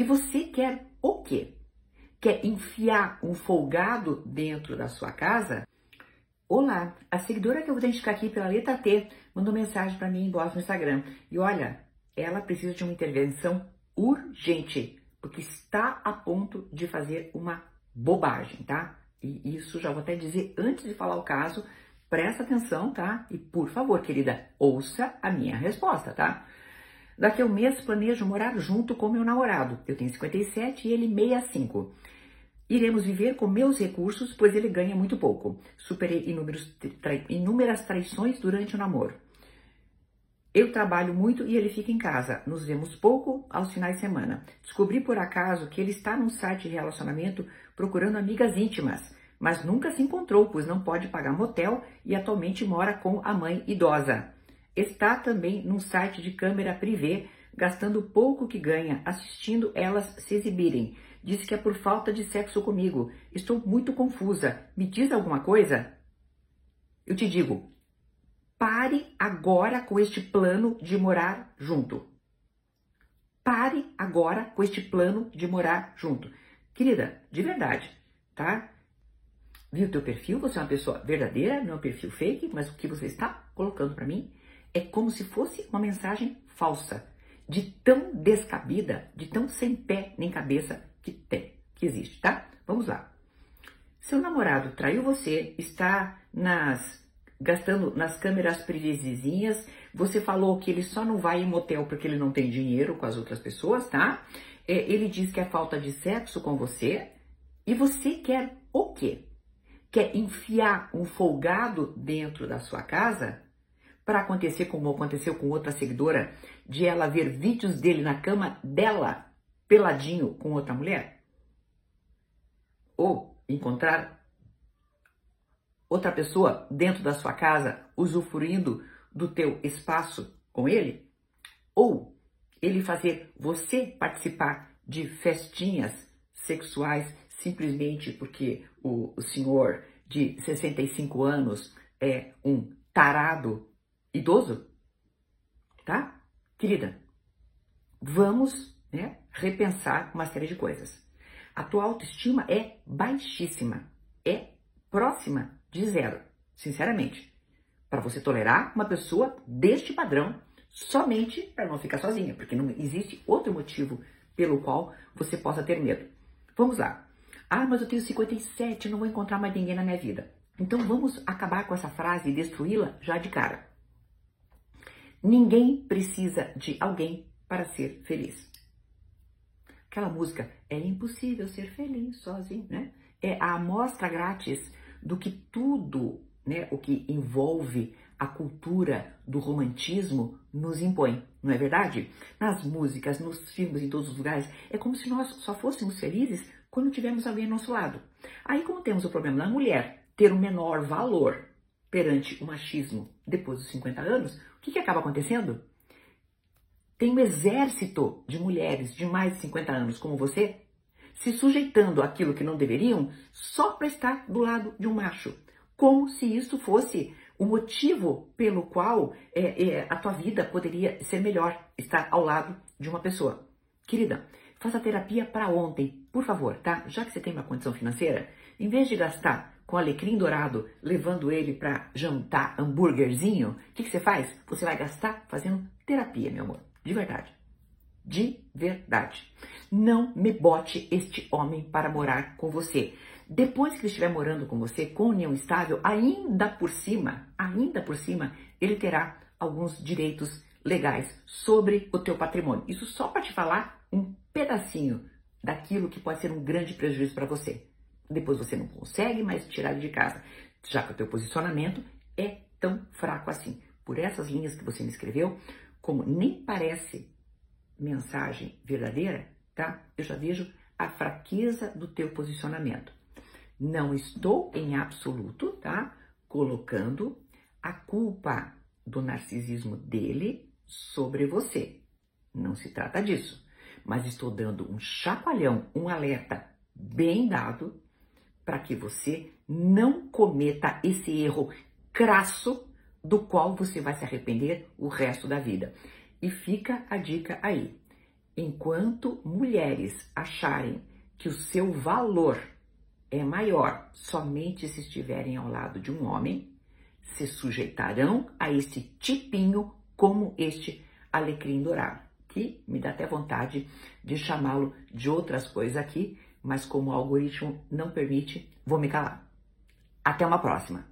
E você quer o quê? Quer enfiar um folgado dentro da sua casa? Olá, a seguidora que eu vou identificar aqui pela letra T mandou mensagem para mim em voz no Instagram. E olha, ela precisa de uma intervenção urgente, porque está a ponto de fazer uma bobagem, tá? E isso já vou até dizer antes de falar o caso, presta atenção, tá? E por favor, querida, ouça a minha resposta, tá? Daqui a um mês planejo morar junto com meu namorado. Eu tenho 57 e ele 65. Iremos viver com meus recursos, pois ele ganha muito pouco. Superei inúmeras traições durante o namoro. Eu trabalho muito e ele fica em casa. Nos vemos pouco aos finais de semana. Descobri por acaso que ele está num site de relacionamento procurando amigas íntimas, mas nunca se encontrou, pois não pode pagar motel e atualmente mora com a mãe idosa. Está também num site de câmera privê, gastando pouco que ganha, assistindo elas se exibirem. Diz que é por falta de sexo comigo. Estou muito confusa. Me diz alguma coisa? Eu te digo, Pare agora com este plano de morar junto. Pare agora com este plano de morar junto. Querida, de verdade, tá? Viu o teu perfil? Você é uma pessoa verdadeira, não é um perfil fake, mas o que você está colocando para mim é como se fosse uma mensagem falsa, de tão descabida, de tão sem pé nem cabeça que tem, que existe, tá? Vamos lá. Seu namorado traiu você, está nas gastando nas câmeras privizinhas. Você falou que ele só não vai em motel porque ele não tem dinheiro com as outras pessoas, tá? É, ele diz que é falta de sexo com você. E você quer o quê? Quer enfiar um folgado dentro da sua casa para acontecer como aconteceu com outra seguidora, de ela ver vídeos dele na cama dela, peladinho com outra mulher? Ou encontrar outra pessoa dentro da sua casa usufruindo do teu espaço com ele? Ou ele fazer você participar de festinhas sexuais simplesmente porque o, senhor de 65 anos é um tarado idoso? Tá? Querida, vamos né, repensar uma série de coisas. A tua autoestima é baixíssima, é próxima de zero, sinceramente. Para você tolerar uma pessoa deste padrão somente para não ficar sozinha, porque não existe outro motivo pelo qual você possa ter medo. Vamos lá. Ah, mas eu tenho 57, não vou encontrar mais ninguém na minha vida. Então vamos acabar com essa frase e destruí-la já de cara. Ninguém precisa de alguém para ser feliz. Aquela música é impossível ser feliz sozinho, né? É a amostra grátis do que tudo, né, o que envolve a cultura do romantismo nos impõe, não é verdade? Nas músicas, nos filmes, em todos os lugares, é como se nós só fôssemos felizes quando tivermos alguém ao nosso lado. Aí, como temos o problema da mulher ter um menor valor perante o machismo depois dos 50 anos, o que, que acaba acontecendo? Tem um exército de mulheres de mais de 50 anos como você se sujeitando àquilo que não deveriam só para estar do lado de um macho, como se isso fosse o motivo pelo qual é, é, a tua vida poderia ser melhor, estar ao lado de uma pessoa. Querida, faça terapia para ontem, por favor, tá? Já que você tem uma condição financeira, em vez de gastar com alecrim dourado, levando ele para jantar hambúrguerzinho, o que, que você faz? Você vai gastar fazendo terapia, meu amor, de verdade de verdade. Não me bote este homem para morar com você. Depois que ele estiver morando com você, com união estável, ainda por cima, ainda por cima, ele terá alguns direitos legais sobre o teu patrimônio. Isso só para te falar um pedacinho daquilo que pode ser um grande prejuízo para você. Depois você não consegue mais tirar ele de casa, já que o teu posicionamento é tão fraco assim. Por essas linhas que você me escreveu, como nem parece mensagem verdadeira, tá? Eu já vejo a fraqueza do teu posicionamento. Não estou em absoluto, tá? Colocando a culpa do narcisismo dele sobre você. Não se trata disso. Mas estou dando um chacoalhão, um alerta bem dado para que você não cometa esse erro crasso do qual você vai se arrepender o resto da vida. E fica a dica aí. Enquanto mulheres acharem que o seu valor é maior somente se estiverem ao lado de um homem, se sujeitarão a este tipinho como este alecrim dourado, que me dá até vontade de chamá-lo de outras coisas aqui, mas como o algoritmo não permite, vou me calar. Até uma próxima!